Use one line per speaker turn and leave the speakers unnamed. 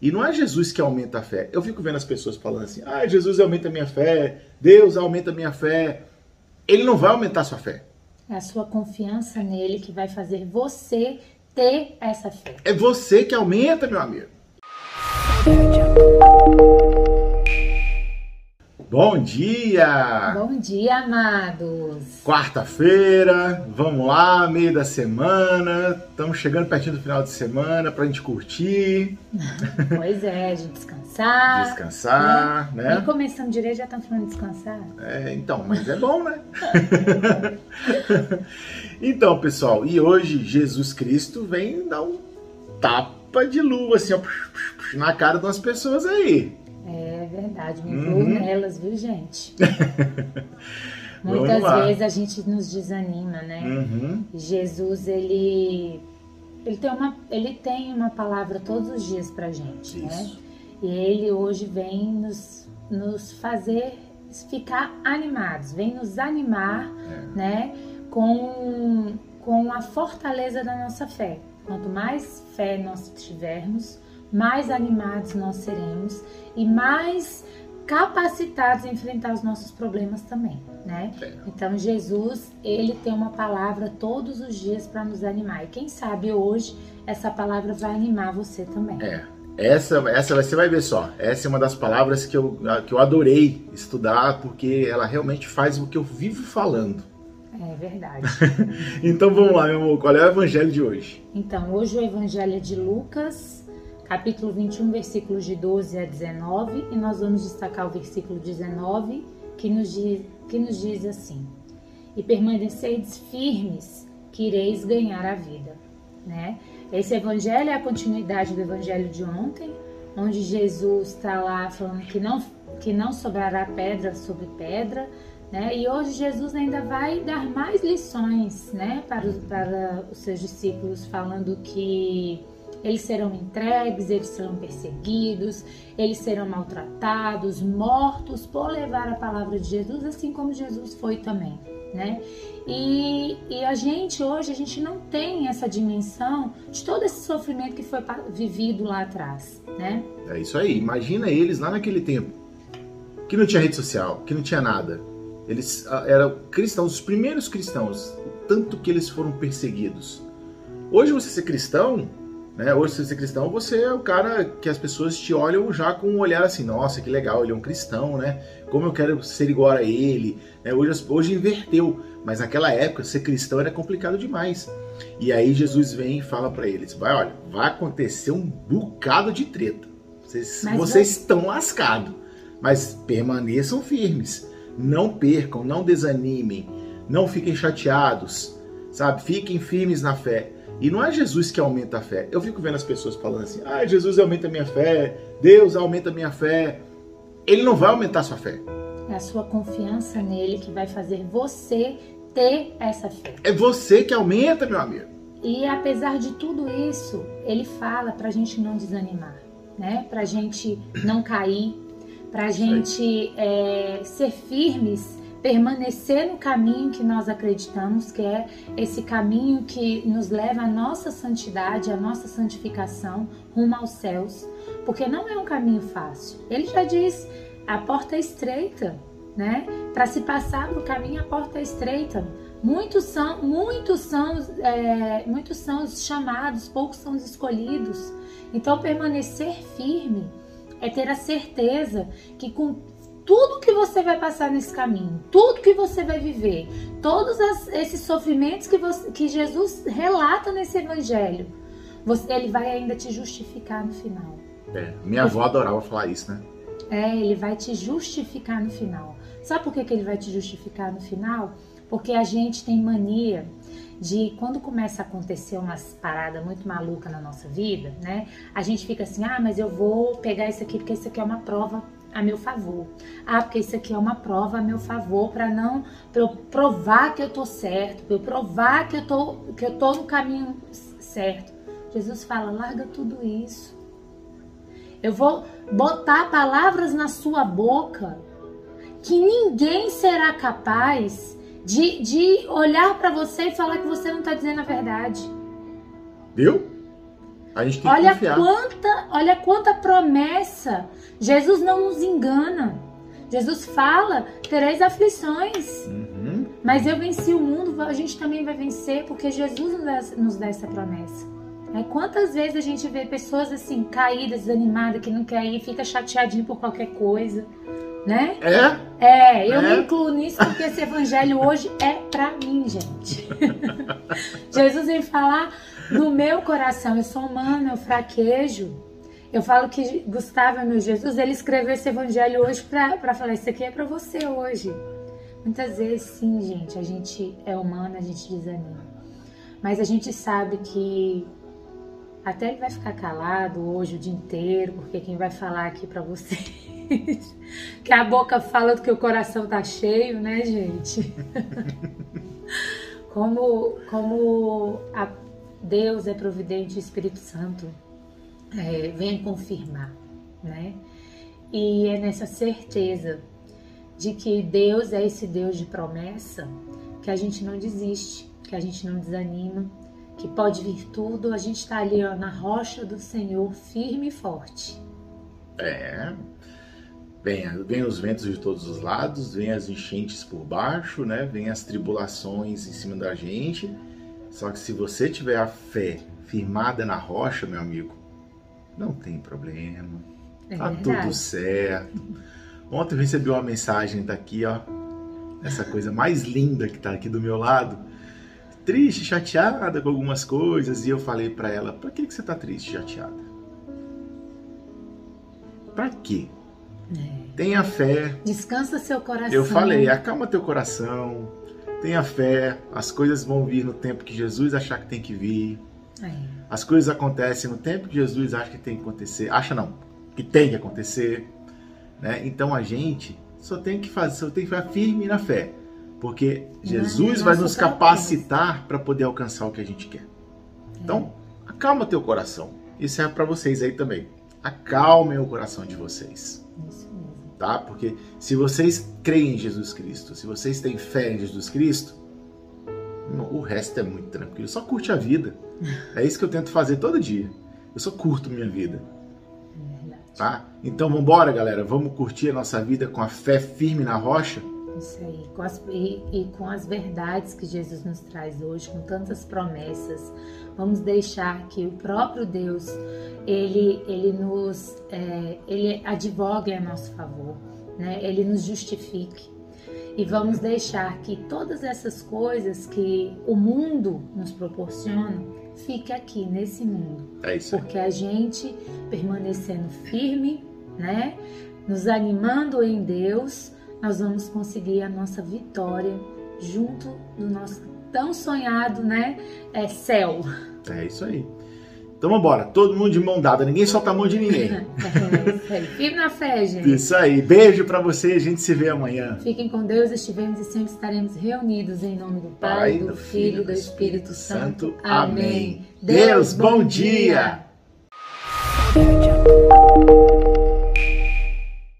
E não é Jesus que aumenta a fé. Eu fico vendo as pessoas falando assim: ah, Jesus aumenta a minha fé, Deus aumenta a minha fé. Ele não vai aumentar a sua fé.
É a sua confiança nele que vai fazer você ter essa fé.
É você que aumenta, meu amigo. Bom dia!
Bom dia, amados!
Quarta-feira, vamos lá, meio da semana, estamos chegando pertinho do final de semana para a gente curtir.
Pois é, a gente descansar.
Descansar, né?
Nem começando direito já estão falando de descansar.
É, então, mas é bom, né? então, pessoal, e hoje Jesus Cristo vem dar um tapa de luva assim, ó, na cara de umas pessoas aí.
É verdade, me incluo uhum. nelas, viu, gente? Muitas vezes a gente nos desanima, né?
Uhum.
Jesus, ele, ele, tem uma, ele tem uma palavra todos os dias pra gente, né? Isso. né? E ele hoje vem nos, nos fazer ficar animados, vem nos animar, é. né? Com, com a fortaleza da nossa fé. Quanto mais fé nós tivermos, mais animados nós seremos e mais capacitados a enfrentar os nossos problemas também, né? É. Então Jesus, ele tem uma palavra todos os dias para nos animar. E quem sabe hoje essa palavra vai animar você também.
É. Essa, essa você vai ver só. Essa é uma das palavras que eu, que eu adorei estudar, porque ela realmente faz o que eu vivo falando.
É verdade.
então vamos lá, meu amor. Qual é o evangelho de hoje?
Então, hoje o evangelho é de Lucas, capítulo 21, versículos de 12 a 19, e nós vamos destacar o versículo 19, que nos diz, que nos diz assim: E permaneceis firmes, que ireis ganhar a vida. Né? Esse evangelho é a continuidade do evangelho de ontem, onde Jesus está lá falando que não, que não sobrará pedra sobre pedra, né? E hoje Jesus ainda vai dar mais lições né, para, para os seus discípulos, falando que eles serão entregues, eles serão perseguidos, eles serão maltratados, mortos por levar a palavra de Jesus, assim como Jesus foi também, né? E, e a gente hoje, a gente não tem essa dimensão de todo esse sofrimento que foi vivido lá atrás, né?
É isso aí. Imagina eles lá naquele tempo, que não tinha rede social, que não tinha nada. Eles ah, eram cristãos, os primeiros cristãos, tanto que eles foram perseguidos. Hoje você ser cristão né? Hoje, se você é cristão, você é o cara que as pessoas te olham já com um olhar assim: nossa, que legal, ele é um cristão, né? Como eu quero ser igual a ele. Né? Hoje, hoje inverteu, mas naquela época ser cristão era complicado demais. E aí Jesus vem e fala para eles: vai, olha, vai acontecer um bocado de treta. Vocês, vocês estão lascados, mas permaneçam firmes. Não percam, não desanimem, não fiquem chateados, sabe? Fiquem firmes na fé e não é Jesus que aumenta a fé. Eu fico vendo as pessoas falando assim: ah, Jesus aumenta a minha fé, Deus aumenta a minha fé. Ele não vai aumentar a sua fé.
É a sua confiança nele que vai fazer você ter essa fé.
É você que aumenta, meu amigo.
E apesar de tudo isso, ele fala para a gente não desanimar, né? Para a gente não cair, para a gente é, ser firmes permanecer no caminho que nós acreditamos, que é esse caminho que nos leva à nossa santidade, à nossa santificação, rumo aos céus, porque não é um caminho fácil. Ele já diz: a porta é estreita, né? Para se passar no caminho, a porta é estreita. Muitos são, muitos são, é, muitos são os chamados, poucos são os escolhidos. Então, permanecer firme é ter a certeza que com tudo que você vai passar nesse caminho, tudo que você vai viver, todos esses sofrimentos que, você, que Jesus relata nesse evangelho, você, ele vai ainda te justificar no final.
É, minha avó adorava falar isso, né?
É, ele vai te justificar no final. Sabe por que, que ele vai te justificar no final? Porque a gente tem mania de quando começa a acontecer umas paradas muito malucas na nossa vida, né? A gente fica assim, ah, mas eu vou pegar isso aqui porque isso aqui é uma prova a meu favor. Ah, porque isso aqui é uma prova a meu favor para não pra eu provar que eu tô certo, para eu provar que eu tô que eu tô no caminho certo. Jesus fala: "Larga tudo isso. Eu vou botar palavras na sua boca que ninguém será capaz de, de olhar para você e falar que você não está dizendo a verdade.
Viu? A gente tem que
Olha
confiar.
quanta, olha quanta promessa. Jesus não nos engana. Jesus fala: tereis aflições.
Uhum.
Mas eu venci o mundo, a gente também vai vencer, porque Jesus nos dá, nos dá essa promessa. É, quantas vezes a gente vê pessoas assim, caídas, desanimadas, que não quer ir, fica chateadinho por qualquer coisa, né?
É?
É, eu
É?
me incluo nisso porque esse evangelho hoje é pra mim, gente. Jesus vem falar no meu coração, eu sou humana, eu fraquejo. Eu falo que Gustavo é meu Jesus, ele escreveu esse evangelho hoje pra falar, isso aqui é pra você hoje. Muitas vezes, sim, gente, a gente é humana, a gente desanima. Mas a gente sabe que até ele vai ficar calado hoje o dia inteiro, porque quem vai falar aqui pra vocês que a boca fala do que o coração tá cheio, né, gente? como como a Deus é providente, o Espírito Santo é, vem confirmar, né? E é nessa certeza de que Deus é esse Deus de promessa que a gente não desiste, que a gente não desanima, que pode vir tudo, a gente está ali ó, na rocha do Senhor, firme e forte.
É. Vem, vem os ventos de todos os lados, vem as enchentes por baixo, né? Vem as tribulações em cima da gente. Só que se você tiver a fé firmada na rocha, meu amigo, não tem problema.
É
tá
verdade.
tudo certo. Ontem eu recebi uma mensagem daqui, ó. Essa coisa mais linda que tá aqui do meu lado. Triste, chateada com algumas coisas. E eu falei pra ela: pra que, que você tá triste, chateada? Pra quê?
É.
Tenha fé.
Descansa seu coração.
Eu falei: acalma teu coração. Tenha fé. As coisas vão vir no tempo que Jesus achar que tem que vir.
É.
As coisas acontecem no tempo que Jesus acha que tem que acontecer. Acha não, que tem que acontecer. Né? Então a gente só tem que fazer, só tem que ficar firme na fé. Porque Jesus
é
vai nos capacitar para poder alcançar o que a gente quer. Então, acalma teu coração. Isso é para vocês aí também. Acalmem o coração de vocês,
Isso.
Tá? Porque se vocês creem em Jesus Cristo, se vocês têm fé em Jesus Cristo, o resto é muito tranquilo. Só curte a vida. É isso que eu tento fazer todo dia. Eu só curto minha vida,
É
tá? Então vamos embora, galera. Vamos curtir a nossa vida com a fé firme na rocha.
Isso aí. Com as, e, e com as verdades que Jesus nos traz hoje, com tantas promessas, vamos deixar que o próprio Deus ele, ele nos é, ele advogue a nosso favor, né? Ele nos justifique. E vamos deixar que todas essas coisas que o mundo nos proporciona fique aqui nesse mundo.
É isso aí.
Porque a gente permanecendo firme, né, nos animando em Deus, nós vamos conseguir a nossa vitória junto do nosso tão sonhado, né, é céu.
É isso aí. Então vamos embora. Todo mundo de mão dada. Ninguém solta a mão de ninguém.
É isso aí. Firme na fé, gente.
Isso aí. Beijo pra vocês. A gente se vê amanhã.
Fiquem com Deus, estivemos e sempre estaremos reunidos em nome do Pai, do Filho e do Espírito Santo. Amém.
Deus, bom dia.
dia.